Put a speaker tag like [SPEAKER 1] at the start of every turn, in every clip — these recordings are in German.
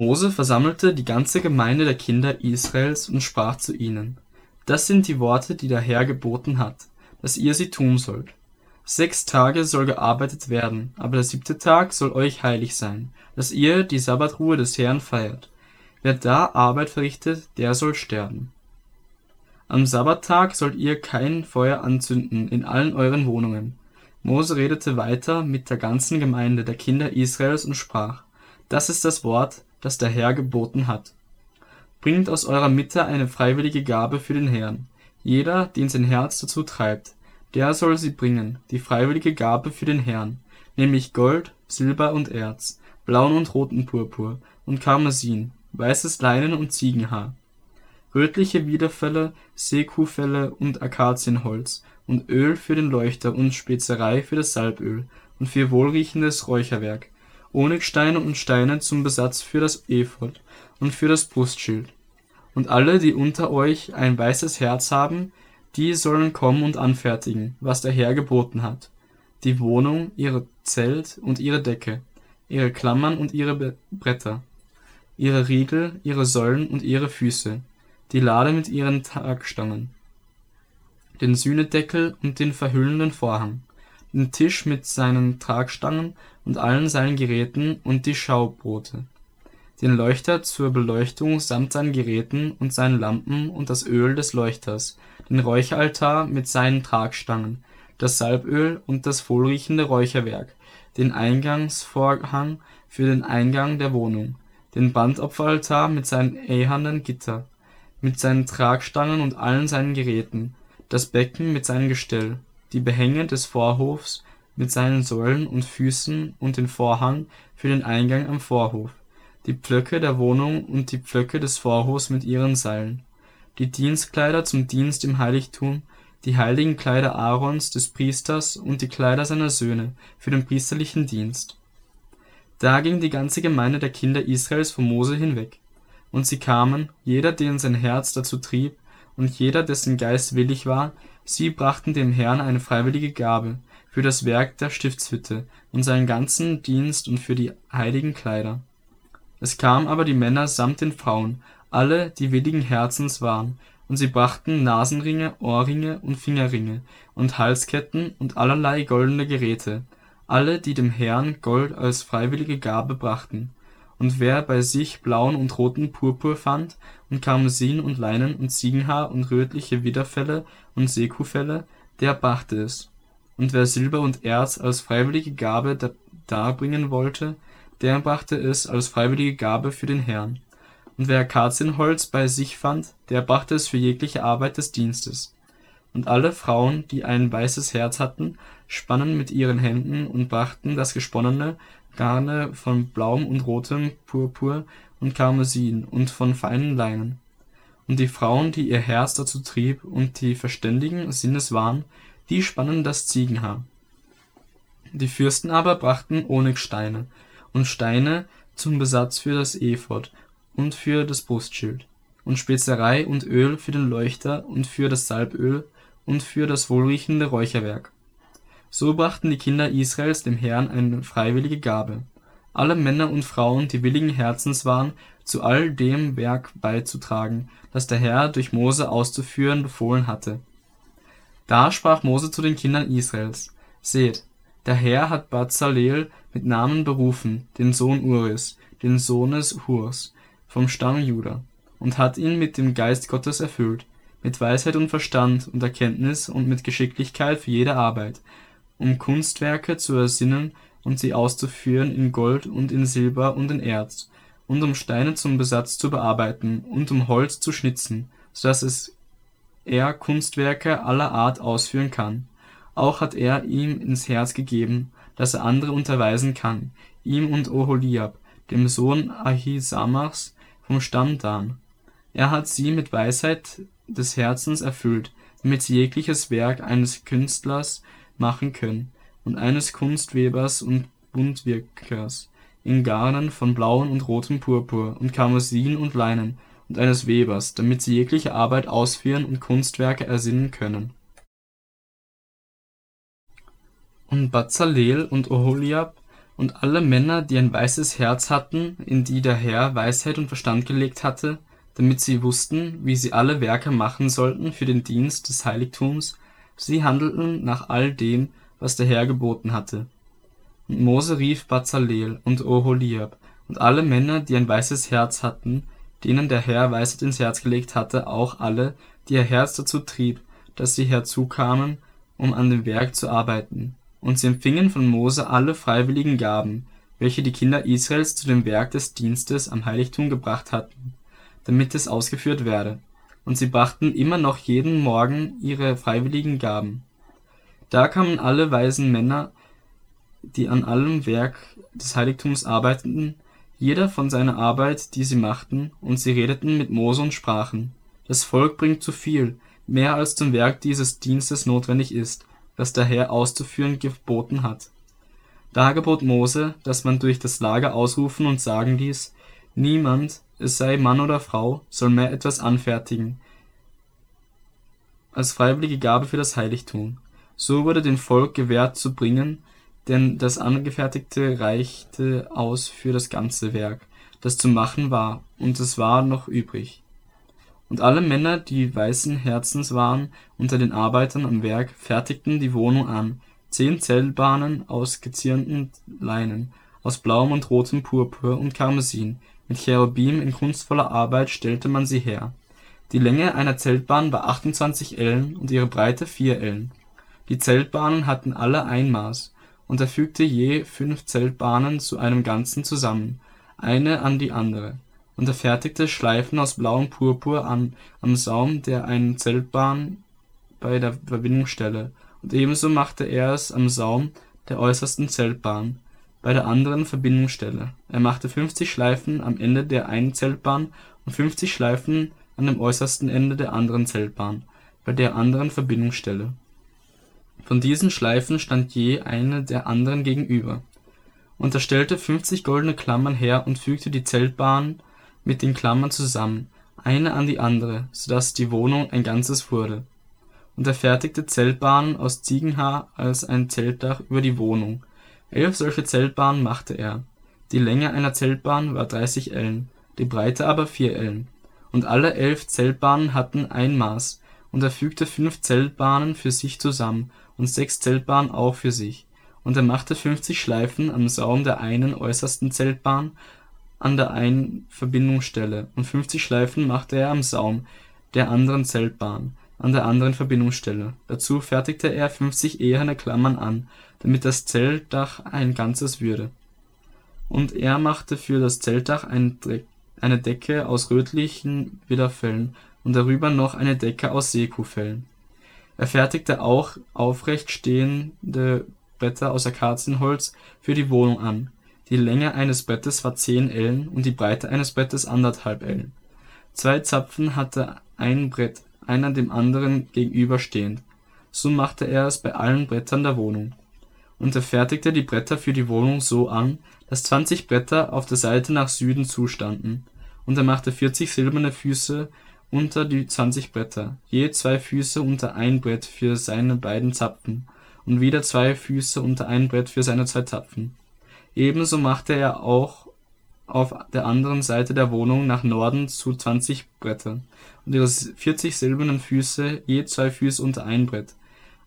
[SPEAKER 1] Mose versammelte die ganze Gemeinde der Kinder Israels und sprach zu ihnen: Das sind die Worte, die der Herr geboten hat, dass ihr sie tun sollt. Sechs Tage soll gearbeitet werden, aber der siebte Tag soll euch heilig sein, dass ihr die Sabbatruhe des Herrn feiert. Wer da Arbeit verrichtet, der soll sterben. Am Sabbattag sollt ihr kein Feuer anzünden in allen euren Wohnungen. Mose redete weiter mit der ganzen Gemeinde der Kinder Israels und sprach: Das ist das Wort, das der Herr geboten hat. Bringt aus eurer Mitte eine freiwillige Gabe für den Herrn. Jeder, den sein Herz dazu treibt, der soll sie bringen, die freiwillige Gabe für den Herrn, nämlich Gold, Silber und Erz, blauen und roten Purpur und Karmesin, weißes Leinen und Ziegenhaar, rötliche Widerfelle, Sekufelle und Akazienholz und Öl für den Leuchter und Spezerei für das Salböl und für wohlriechendes Räucherwerk, Honigsteine und Steine zum Besatz für das Ephod und für das Brustschild. Und alle, die unter euch ein weißes Herz haben, die sollen kommen und anfertigen, was der Herr geboten hat: die Wohnung, ihr Zelt und ihre Decke, ihre Klammern und ihre Bretter, ihre Riegel, ihre Säulen und ihre Füße, die Lade mit ihren Tragstangen, den Sühnedeckel und den verhüllenden Vorhang, den Tisch mit seinen Tragstangen und allen seinen Geräten und die Schaubrote, den Leuchter zur Beleuchtung samt seinen Geräten und seinen Lampen und das Öl des Leuchters, den Räucheraltar mit seinen Tragstangen, das Salböl und das wohlriechende Räucherwerk, den Eingangsvorhang für den Eingang der Wohnung, den Brandopferaltar mit seinen ehernen Gitter, mit seinen Tragstangen und allen seinen Geräten, das Becken mit seinem Gestell, die Behänge des Vorhofs mit seinen Säulen und Füßen und den Vorhang für den Eingang am Vorhof, die Pflöcke der Wohnung und die Pflöcke des Vorhofs mit ihren Seilen, die Dienstkleider zum Dienst im Heiligtum, die heiligen Kleider Aarons des Priesters und die Kleider seiner Söhne für den priesterlichen Dienst. Da ging die ganze Gemeinde der Kinder Israels vor Mose hinweg. Und sie kamen, jeder, den sein Herz dazu trieb, und jeder, dessen Geist willig war, sie brachten dem Herrn eine freiwillige Gabe für das Werk der Stiftshütte und seinen ganzen Dienst und für die heiligen Kleider. Es kamen aber die Männer samt den Frauen, alle, die willigen Herzens waren, und sie brachten Nasenringe, Ohrringe und Fingerringe und Halsketten und allerlei goldene Geräte, alle, die dem Herrn Gold als freiwillige Gabe brachten. Und wer bei sich blauen und roten Purpur fand und Karmesin und Leinen und Ziegenhaar und rötliche Widderfelle und Sekufelle, der brachte es. Und wer Silber und Erz als freiwillige Gabe darbringen wollte, der brachte es als freiwillige Gabe für den Herrn. Und wer Akazienholz bei sich fand, der brachte es für jegliche Arbeit des Dienstes. Und alle Frauen, die ein weißes Herz hatten, spannen mit ihren Händen und brachten das gesponnene Garne von blauem und rotem Purpur und Karmesin und von feinen Leinen. Und die Frauen, die ihr Herz dazu trieb und die verständigen Sinnes waren, die spannen das Ziegenhaar. Die Fürsten aber brachten Honigsteine und Steine zum Besatz für das Ephod und für das Brustschild, und Spezerei und Öl für den Leuchter und für das Salböl und für das wohlriechende Räucherwerk so brachten die Kinder Israels dem Herrn eine freiwillige Gabe, alle Männer und Frauen, die willigen Herzens waren, zu all dem Werk beizutragen, das der Herr durch Mose auszuführen befohlen hatte. Da sprach Mose zu den Kindern Israels: Seht, der Herr hat Bazalel mit Namen berufen, den Sohn Uris, den Sohnes Hurs, vom Stamm Juda, und hat ihn mit dem Geist Gottes erfüllt, mit Weisheit und Verstand und Erkenntnis und mit Geschicklichkeit für jede Arbeit, um Kunstwerke zu ersinnen und sie auszuführen in Gold und in Silber und in Erz, und um Steine zum Besatz zu bearbeiten und um Holz zu schnitzen, so dass er Kunstwerke aller Art ausführen kann. Auch hat er ihm ins Herz gegeben, dass er andere unterweisen kann, ihm und Oholiab, dem Sohn Ahisamachs vom Stamm Dan. Er hat sie mit Weisheit des Herzens erfüllt, damit sie jegliches Werk eines Künstlers machen können, und eines Kunstwebers und Buntwirkers in Garnen von blauem und rotem Purpur und Karmesin und Leinen und eines Webers, damit sie jegliche Arbeit ausführen und Kunstwerke ersinnen können. Und Bazalel und Oholiab Und alle Männer, die ein weises Herz hatten, in die der Herr Weisheit und Verstand gelegt hatte, damit sie wussten, wie sie alle Werke machen sollten für den Dienst des Heiligtums, sie handelten nach all dem, was der Herr geboten hatte. Und Mose rief Bazaleel und Oholiab und alle Männer, die ein weises Herz hatten, denen der Herr Weisheit ins Herz gelegt hatte, auch alle, die ihr Herz dazu trieb, dass sie herzukamen, um an dem Werk zu arbeiten. Und sie empfingen von Mose alle freiwilligen Gaben, welche die Kinder Israels zu dem Werk des Dienstes am Heiligtum gebracht hatten, damit es ausgeführt werde. Und sie brachten immer noch jeden Morgen ihre freiwilligen Gaben. Da kamen alle weisen Männer, die an allem Werk des Heiligtums arbeiteten, jeder von seiner Arbeit, die sie machten, und sie redeten mit Mose und sprachen: Das Volk bringt zu viel, mehr als zum Werk dieses Dienstes notwendig ist das der Herr auszuführen geboten hat. Da gebot Mose, dass man durch das Lager ausrufen und sagen ließ, niemand, es sei Mann oder Frau, soll mehr etwas anfertigen, als freiwillige Gabe für das Heiligtum. So wurde dem Volk gewährt zu bringen, denn das Angefertigte reichte aus für das ganze Werk, das zu machen war, und es war noch übrig. Und alle Männer, die weißen Herzens waren unter den Arbeitern am Werk, fertigten die Wohnung an, zehn Zeltbahnen aus gezierten Leinen, aus blauem und rotem Purpur und Karmesin, mit Cherubim in kunstvoller Arbeit stellte man sie her. Die Länge einer Zeltbahn war 28 Ellen und ihre Breite vier Ellen. Die Zeltbahnen hatten alle ein Maß, und er fügte je fünf Zeltbahnen zu einem Ganzen zusammen, eine an die andere und er fertigte Schleifen aus blauem Purpur an am Saum der einen Zeltbahn bei der Verbindungsstelle, und ebenso machte er es am Saum der äußersten Zeltbahn bei der anderen Verbindungsstelle. Er machte 50 Schleifen am Ende der einen Zeltbahn und 50 Schleifen an dem äußersten Ende der anderen Zeltbahn bei der anderen Verbindungsstelle. Von diesen Schleifen stand je eine der anderen gegenüber. Und er stellte 50 goldene Klammern her und fügte die Zeltbahnen mit den Klammern zusammen, eine an die andere, so dass die Wohnung ein Ganzes wurde. Und er fertigte Zeltbahnen aus Ziegenhaar als ein Zeltdach über die Wohnung. Elf solche Zeltbahnen machte er. Die Länge einer Zeltbahn war 30 Ellen, die Breite aber vier Ellen. Und alle elf Zeltbahnen hatten ein Maß, und er fügte fünf Zeltbahnen für sich zusammen und sechs Zeltbahnen auch für sich. Und er machte fünfzig Schleifen am Saum der einen äußersten Zeltbahn an der einen Verbindungsstelle und 50 Schleifen machte er am Saum der anderen Zeltbahn an der anderen Verbindungsstelle. Dazu fertigte er 50 eherne Klammern an, damit das Zeltdach ein Ganzes würde. Und er machte für das Zeltdach eine Decke aus rötlichen Widderfellen und darüber noch eine Decke aus Seekuhfellen. Er fertigte auch aufrecht stehende Bretter aus Akazienholz für die Wohnung an die Länge eines Brettes war zehn Ellen und die Breite eines Brettes anderthalb Ellen. Zwei Zapfen hatte ein Brett, einer dem anderen gegenüberstehend. So machte er es bei allen Brettern der Wohnung. Und er fertigte die Bretter für die Wohnung so an, dass zwanzig Bretter auf der Seite nach Süden zustanden. Und er machte vierzig silberne Füße unter die zwanzig Bretter, je zwei Füße unter ein Brett für seine beiden Zapfen und wieder zwei Füße unter ein Brett für seine zwei Zapfen Ebenso machte er auch auf der anderen Seite der Wohnung nach Norden zu 20 Bretter und ihre 40 silbernen Füße, je zwei Füße unter ein Brett.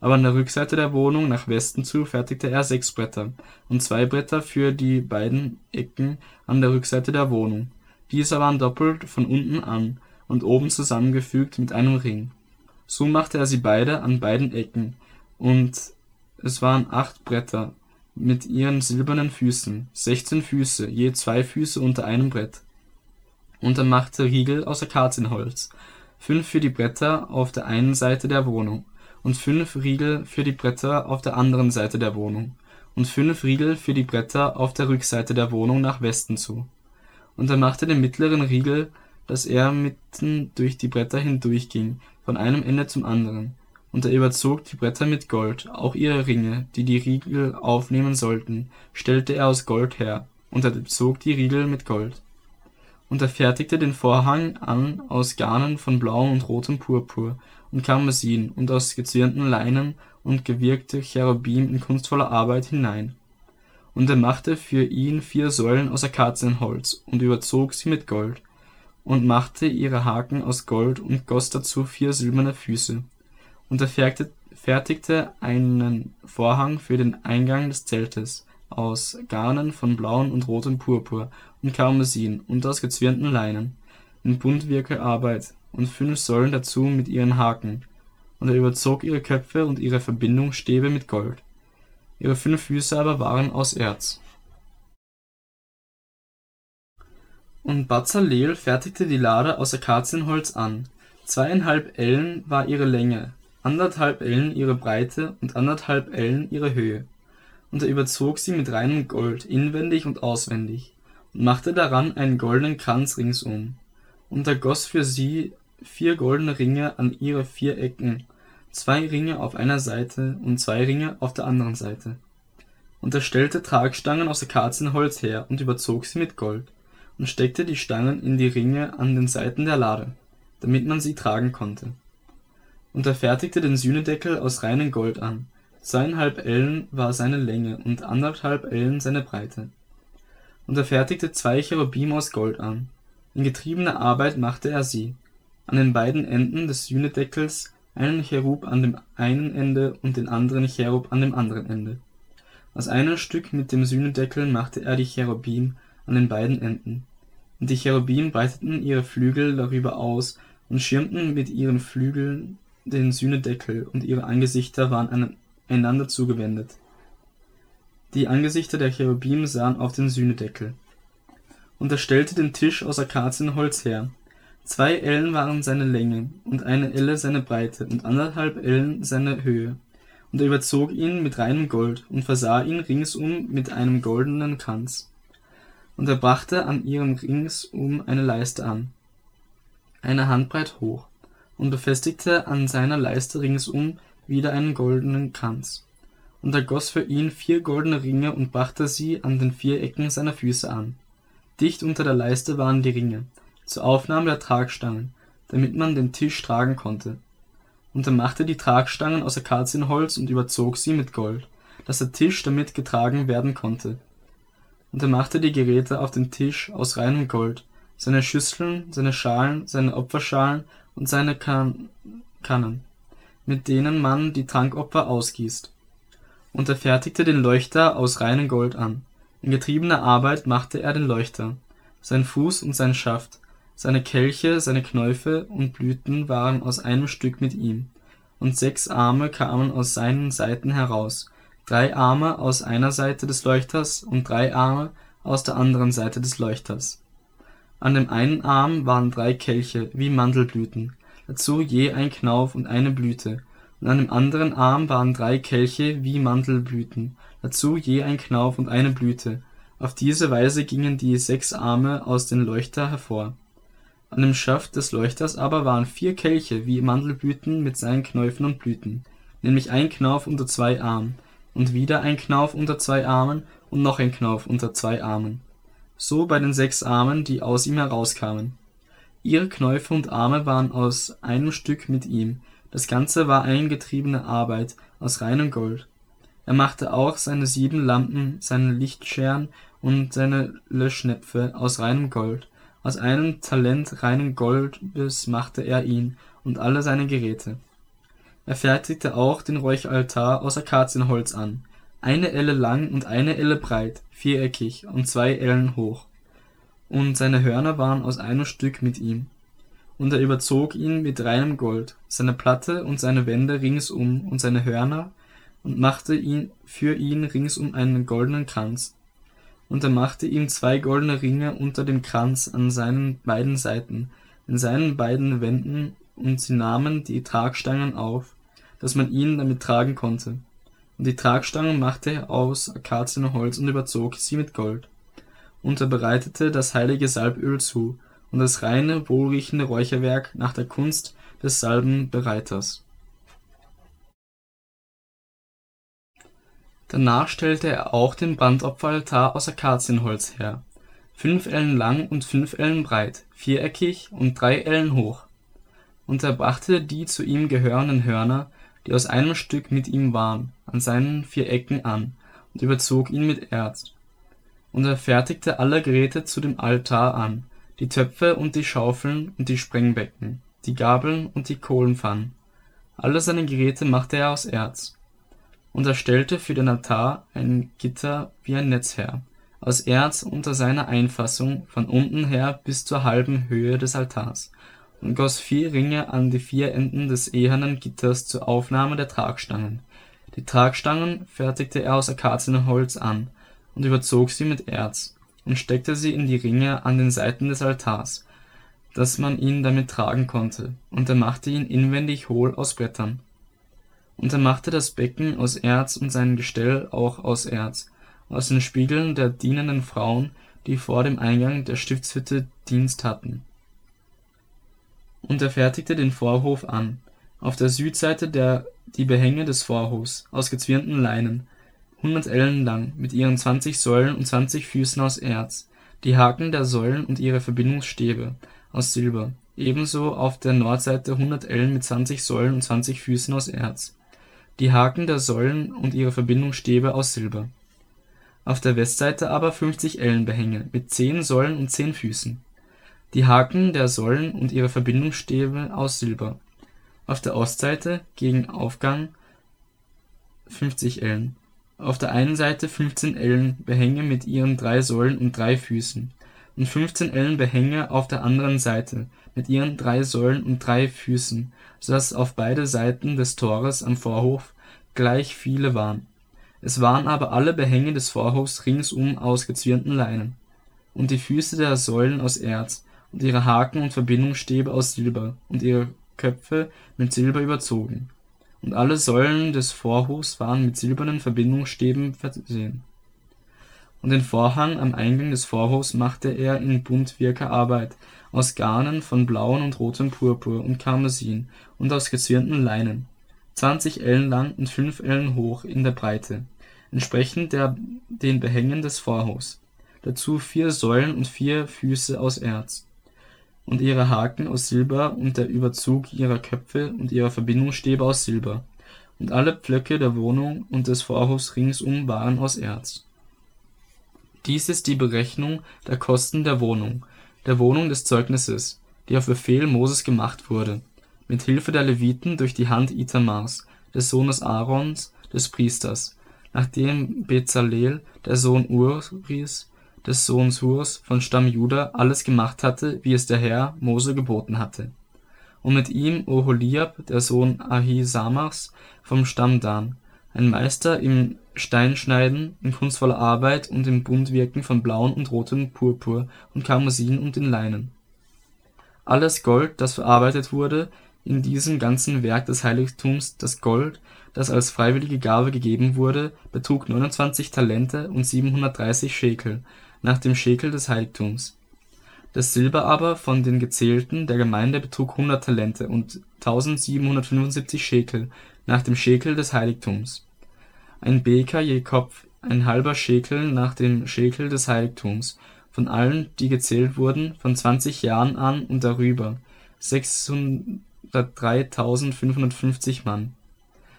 [SPEAKER 1] Aber an der Rückseite der Wohnung nach Westen zu fertigte er sechs Bretter und zwei Bretter für die beiden Ecken an der Rückseite der Wohnung. Diese waren doppelt von unten an und oben zusammengefügt mit einem Ring. So machte er sie beide an beiden Ecken, und es waren acht Bretter mit ihren silbernen Füßen, sechzehn Füße, je zwei Füße unter einem Brett. Und er machte Riegel aus Akazienholz, fünf für die Bretter auf der einen Seite der Wohnung und fünf Riegel für die Bretter auf der anderen Seite der Wohnung und fünf Riegel für die Bretter auf der Rückseite der Wohnung nach Westen zu. Und er machte den mittleren Riegel, dass er mitten durch die Bretter hindurchging, von einem Ende zum anderen, und er überzog die Bretter mit Gold, auch ihre Ringe, die die Riegel aufnehmen sollten, stellte er aus Gold her, und er bezog die Riegel mit Gold. Und er fertigte den Vorhang an aus Garnen von blauem und rotem Purpur und Karmesin und aus gezwirnten Leinen und gewirkte Cherubim in kunstvoller Arbeit hinein. Und er machte für ihn vier Säulen aus Akazienholz und überzog sie mit Gold, und machte ihre Haken aus Gold und goss dazu vier silberne Füße. Und er fertigte einen Vorhang für den Eingang des Zeltes aus Garnen von blauem und rotem Purpur und Karmesin und aus gezwirnten Leinen, in Buntwirkelarbeit, und fünf Säulen dazu mit ihren Haken. Und er überzog ihre Köpfe und ihre Verbindungsstäbe mit Gold. Ihre fünf Füße aber waren aus Erz. Und Bazalel fertigte die Lade aus Akazienholz an. Zweieinhalb Ellen war ihre Länge, anderthalb Ellen ihre Breite und anderthalb Ellen ihre Höhe. Und er überzog sie mit reinem Gold, inwendig und auswendig, und machte daran einen goldenen Kranz ringsum. Und er goss für sie vier goldene Ringe an ihre vier Ecken, zwei Ringe auf einer Seite und zwei Ringe auf der anderen Seite. Und er stellte Tragstangen aus Akazienholz her und überzog sie mit Gold und steckte die Stangen in die Ringe an den Seiten der Lade, damit man sie tragen konnte. Und er fertigte den Sühnedeckel aus reinem Gold an. Zweieinhalb Ellen war seine Länge und anderthalb Ellen seine Breite. Und er fertigte zwei Cherubim aus Gold an. In getriebener Arbeit machte er sie. An den beiden Enden des Sühnedeckels einen Cherub an dem einen Ende und den anderen Cherub an dem anderen Ende. Aus einem Stück mit dem Sühnedeckel machte er die Cherubim an den beiden Enden. Und die Cherubim breiteten ihre Flügel darüber aus und schirmten mit ihren Flügeln den Sühnedeckel, und ihre Angesichter waren einander zugewendet. Die Angesichter der Cherubim sahen auf den Sühnedeckel. Und er stellte den Tisch aus Akazienholz her. Zwei Ellen waren seine Länge, und eine Elle seine Breite, und anderthalb Ellen seine Höhe. Und er überzog ihn mit reinem Gold und versah ihn ringsum mit einem goldenen Kranz. Und er brachte an ihrem ringsum eine Leiste an, eine Handbreit hoch, und befestigte an seiner Leiste ringsum wieder einen goldenen Kranz. Und er goss für ihn vier goldene Ringe und brachte sie an den vier Ecken seiner Füße an. Dicht unter der Leiste waren die Ringe, zur Aufnahme der Tragstangen, damit man den Tisch tragen konnte und er machte die Tragstangen aus Akazienholz und überzog sie mit Gold, dass der Tisch damit getragen werden konnte. Und er machte die Geräte auf dem Tisch aus reinem Gold, seine Schüsseln, seine Schalen, seine Opferschalen und seine kan Kannen, mit denen man die Trankopfer ausgießt. Und er fertigte den Leuchter aus reinem Gold an. In getriebener Arbeit machte er den Leuchter, sein Fuß und sein Schaft, seine Kelche, seine Knäufe und Blüten waren aus einem Stück mit ihm, und sechs Arme kamen aus seinen Seiten heraus, drei Arme aus einer Seite des Leuchters und drei Arme aus der anderen Seite des Leuchters. An dem einen Arm waren drei Kelche wie Mandelblüten, dazu je ein Knauf und eine Blüte, und an dem anderen Arm waren drei Kelche wie Mandelblüten, dazu je ein Knauf und eine Blüte. Auf diese Weise gingen die sechs Arme aus dem Leuchter hervor an dem Schaft des Leuchters aber waren vier Kelche wie Mandelblüten mit seinen Knäufen und Blüten, nämlich ein Knauf unter zwei Armen, und wieder ein Knauf unter zwei Armen und noch ein Knauf unter zwei Armen, so bei den sechs Armen, die aus ihm herauskamen. Ihre Knäufe und Arme waren aus einem Stück mit ihm, das ganze war eingetriebene Arbeit aus reinem Gold. Er machte auch seine sieben Lampen, seine Lichtscheren und seine Löschnäpfe aus reinem Gold aus einem Talent reinen Goldes machte er ihn und alle seine Geräte. Er fertigte auch den Räucheraltar aus Akazienholz an, eine Elle lang und eine Elle breit, viereckig und zwei Ellen hoch. Und seine Hörner waren aus einem Stück mit ihm. Und er überzog ihn mit reinem Gold, seine Platte und seine Wände ringsum und seine Hörner, und machte ihn für ihn ringsum einen goldenen Kranz und er machte ihm zwei goldene Ringe unter dem Kranz an seinen beiden Seiten, in seinen beiden Wänden, und sie nahmen die Tragstangen auf, dass man ihn damit tragen konnte. Und die Tragstangen machte er aus Akazienholz und überzog sie mit Gold. Und er bereitete das heilige Salböl zu und das reine, wohlriechende Räucherwerk nach der Kunst des Salbenbereiters. Danach stellte er auch den Brandopferaltar aus Akazienholz her, fünf Ellen lang und fünf Ellen breit, viereckig und drei Ellen hoch. Und er brachte die zu ihm gehörenden Hörner, die aus einem Stück mit ihm waren, an seinen vier Ecken an, und überzog ihn mit Erz. Und er fertigte alle Geräte zu dem Altar an, die Töpfe und die Schaufeln und die Sprengbecken, die Gabeln und die Kohlenpfannen. Alle seine Geräte machte er aus Erz. Und er stellte für den Altar ein Gitter wie ein Netz her, aus Erz unter seiner Einfassung von unten her bis zur halben Höhe des Altars, und goss vier Ringe an die vier Enden des ehernen Gitters zur Aufnahme der Tragstangen. Die Tragstangen fertigte er aus Akazienholz an und überzog sie mit Erz und steckte sie in die Ringe an den Seiten des Altars, dass man ihn damit tragen konnte, und er machte ihn inwendig hohl aus Brettern. Und er machte das Becken aus Erz und sein Gestell auch aus Erz, aus den Spiegeln der dienenden Frauen, die vor dem Eingang der Stiftshütte Dienst hatten. Und er fertigte den Vorhof an, auf der Südseite die Behänge des Vorhofs, aus gezwirnten Leinen, hundert Ellen lang, mit ihren zwanzig Säulen und zwanzig Füßen aus Erz, die Haken der Säulen und ihre Verbindungsstäbe aus Silber, ebenso auf der Nordseite hundert Ellen mit zwanzig Säulen und zwanzig Füßen aus Erz, die Haken der Säulen und ihre Verbindungsstäbe aus Silber. Auf der Westseite aber fünfzig Ellen Behänge mit zehn Säulen und zehn Füßen, die Haken der Säulen und ihre Verbindungsstäbe aus Silber. Auf der Ostseite gegen Aufgang fünfzig Ellen auf der einen Seite 15 Ellen Behänge mit ihren drei Säulen und drei Füßen und 15 Ellen Behänge auf der anderen Seite mit ihren drei Säulen und drei Füßen, so dass auf beide Seiten des Tores am Vorhof gleich viele waren. Es waren aber alle Behänge des Vorhofs ringsum aus gezwirnten Leinen, und die Füße der Säulen aus Erz, und ihre Haken und Verbindungsstäbe aus Silber, und ihre Köpfe mit Silber überzogen. Und alle Säulen des Vorhofs waren mit silbernen Verbindungsstäben versehen. Und den Vorhang am Eingang des Vorhofs machte er in buntwirker Arbeit, aus Garnen von blauem und rotem Purpur und Karmesin und aus gezwirnten Leinen, zwanzig Ellen lang und fünf Ellen hoch in der Breite, entsprechend der den Behängen des Vorhofs, dazu vier Säulen und vier Füße aus Erz und ihre Haken aus Silber und der Überzug ihrer Köpfe und ihrer Verbindungsstäbe aus Silber, und alle Pflöcke der Wohnung und des Vorhofs ringsum waren aus Erz. Dies ist die Berechnung der Kosten der Wohnung, der Wohnung des Zeugnisses, die auf Befehl Moses gemacht wurde, mit Hilfe der Leviten durch die Hand Itamars, des Sohnes Aarons, des Priesters, nachdem Bezalel, der Sohn Uris, des Sohns Hurs von Stamm Juda alles gemacht hatte, wie es der Herr Mose geboten hatte. Und mit ihm Oholiab, der Sohn Ahisamachs vom Stamm Dan, ein Meister im Steinschneiden, in kunstvoller Arbeit und im Buntwirken von blauem und rotem Purpur und Karmosin und in Leinen. Alles Gold, das verarbeitet wurde, in diesem ganzen Werk des Heiligtums, das Gold, das als freiwillige Gabe gegeben wurde, betrug 29 Talente und 730 Schekel, nach dem Schekel des Heiligtums. Das Silber aber von den Gezählten der Gemeinde betrug 100 Talente und 1775 Schekel nach dem Schekel des Heiligtums. Ein Beker je Kopf, ein halber Schekel nach dem Schekel des Heiligtums, von allen, die gezählt wurden, von 20 Jahren an und darüber, 603.550 Mann.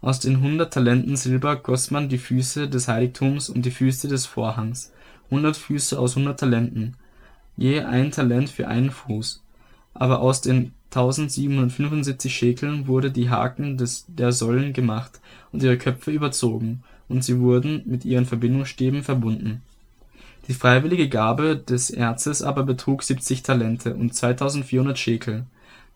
[SPEAKER 1] Aus den 100 Talenten Silber goss man die Füße des Heiligtums und die Füße des Vorhangs hundert Füße aus hundert Talenten, je ein Talent für einen Fuß. Aber aus den 1775 Schekeln wurde die Haken des, der Säulen gemacht und ihre Köpfe überzogen, und sie wurden mit ihren Verbindungsstäben verbunden. Die freiwillige Gabe des Erzes aber betrug 70 Talente und 2400 Schekel.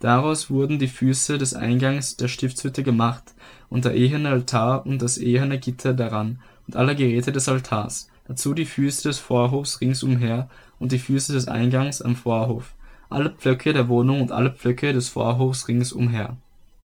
[SPEAKER 1] Daraus wurden die Füße des Eingangs der Stiftshütte gemacht und der eherne Altar und das eherne Gitter daran und alle Geräte des Altars dazu die Füße des Vorhofs ringsumher und die Füße des Eingangs am Vorhof, alle Pflöcke der Wohnung und alle Pflöcke des Vorhofs ringsumher